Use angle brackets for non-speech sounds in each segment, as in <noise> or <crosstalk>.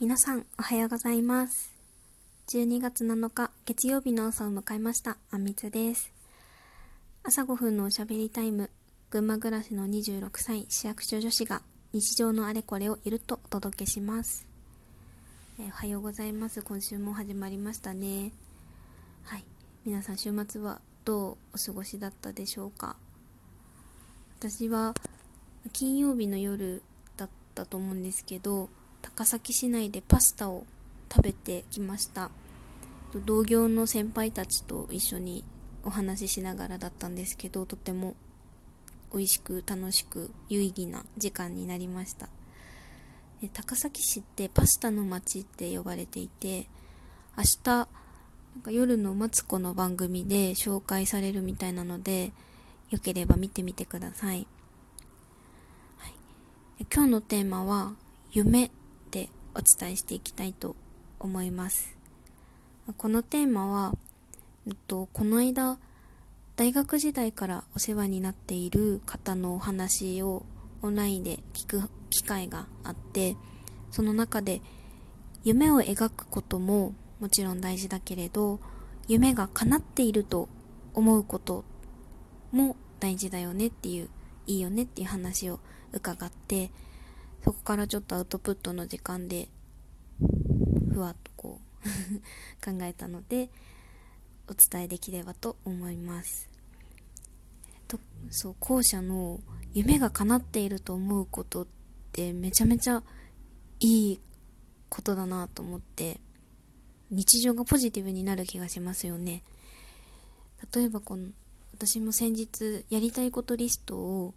皆さんおはようございます。12月7日月曜日の朝を迎えました。あみつです。朝5分のおしゃべりタイム群馬暮らしの26歳市役所女子が日常のあれこれをゆるっとお届けします、え、おはようございます。今週も始まりましたね。はい。皆さん週末はどうお過ごしだったでしょうか？私は金曜日の夜だったと思うんですけど高崎市内でパスタを食べてきました。同業の先輩たちと一緒にお話ししながらだったんですけどとても美味しく楽しく有意義な時間になりました。高崎市ってパスタの街って呼ばれていて明日なんか夜のマツコの番組で紹介されるみたいなのでよければ見てみてください、はい、今日のテーマは夢。でお伝えしていきたいと思います。このテーマは、えっと、この間大学時代からお世話になっている方のお話をオンラインで聞く機会があってその中で夢を描くことももちろん大事だけれど夢が叶っていると思うことも大事だよねっていういいよねっていう話を伺ってそこからちょっとアウトプットの時間でふわっとこう <laughs> 考えたのでお伝えできればと思います。とそう後者の夢が叶っていると思うことってめちゃめちゃいいことだなと思って日常がポジティブになる気がしますよね。例えばこの私も先日やりたいことリストを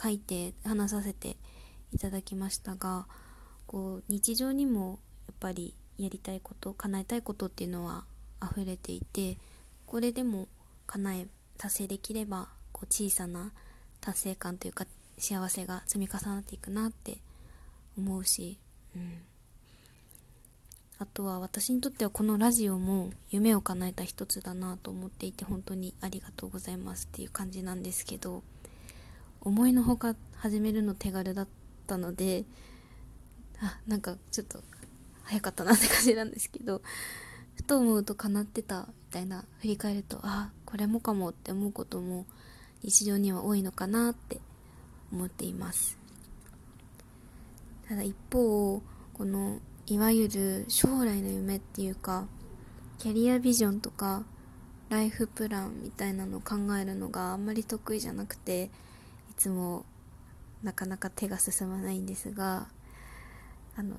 書いて話させていただきましたがこう日常にもやっぱりやりたいこと叶えたいことっていうのは溢れていてこれでも叶え達成できればこう小さな達成感というか幸せが積み重なっていくなって思うし、うん、あとは私にとってはこのラジオも夢を叶えた一つだなと思っていて本当にありがとうございますっていう感じなんですけど思いのほか始めるの手軽だったったのであなんかちょっと早かったなって感じなんですけどふと思うと叶ってたみたいな振り返るとあこれもかもって思うことも日常には多いのかなって思っています。ただ一方このいわゆる将来の夢っていうかキャリアビジョンとかライフプランみたいなのを考えるのがあんまり得意じゃなくていつもなかなか手が進まないんですがあの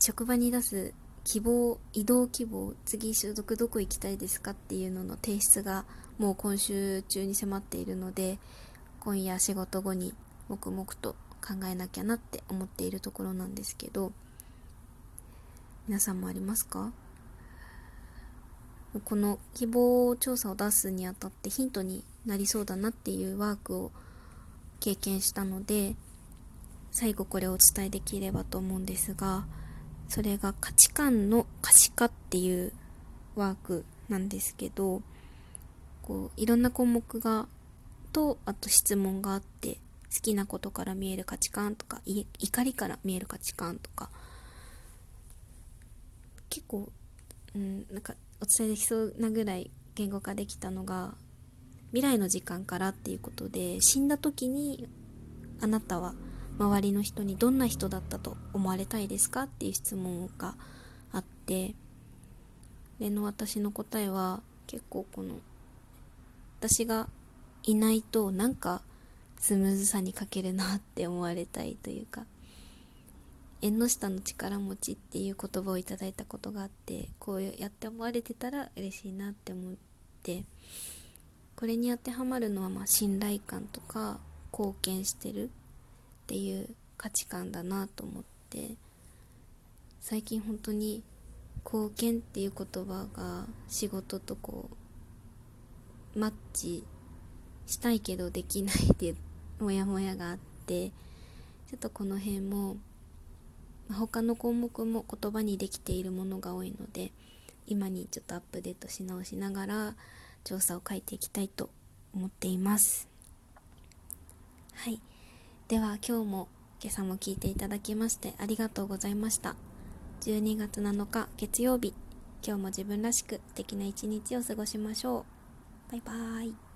職場に出す希望移動希望次所属どこ行きたいですかっていうのの提出がもう今週中に迫っているので今夜仕事後に黙々と考えなきゃなって思っているところなんですけど皆さんもありますか？この希望調査を出すにあたってヒントになりそうだなっていうワークを経験したので最後これをお伝えできればと思うんですがそれが価値観の可視化っていうワークなんですけどこういろんな項目がとあと質問があって好きなことから見える価値観とか怒りから見える価値観とか結構、うん、なんかお伝えできそうなぐらい言語化できたのが未来の時間からっていうことで死んだ時にあなたは周りの人にどんな人だったと思われたいですかっていう質問があってでの私の答えは結構この私がいないとなんかスムーズさに欠けるなって思われたいというか縁の下の力持ちっていう言葉をいただいたことがあってこうやって思われてたら嬉しいなって思ってこれに当てはまるのはま信頼感とか貢献してるっていう価値観だなと思って最近本当に貢献っていう言葉が仕事とこうマッチしたいけどできないっていうモヤモヤがあってちょっとこの辺も他の項目も言葉にできているものが多いので今にちょっとアップデートし直しながら調査を書いていきたいと思っています。はい。では今日も今朝も聞いていただきましてありがとうございました。12月7日月曜日。今日も自分らしく素敵な一日を過ごしましょう。バイバーイ。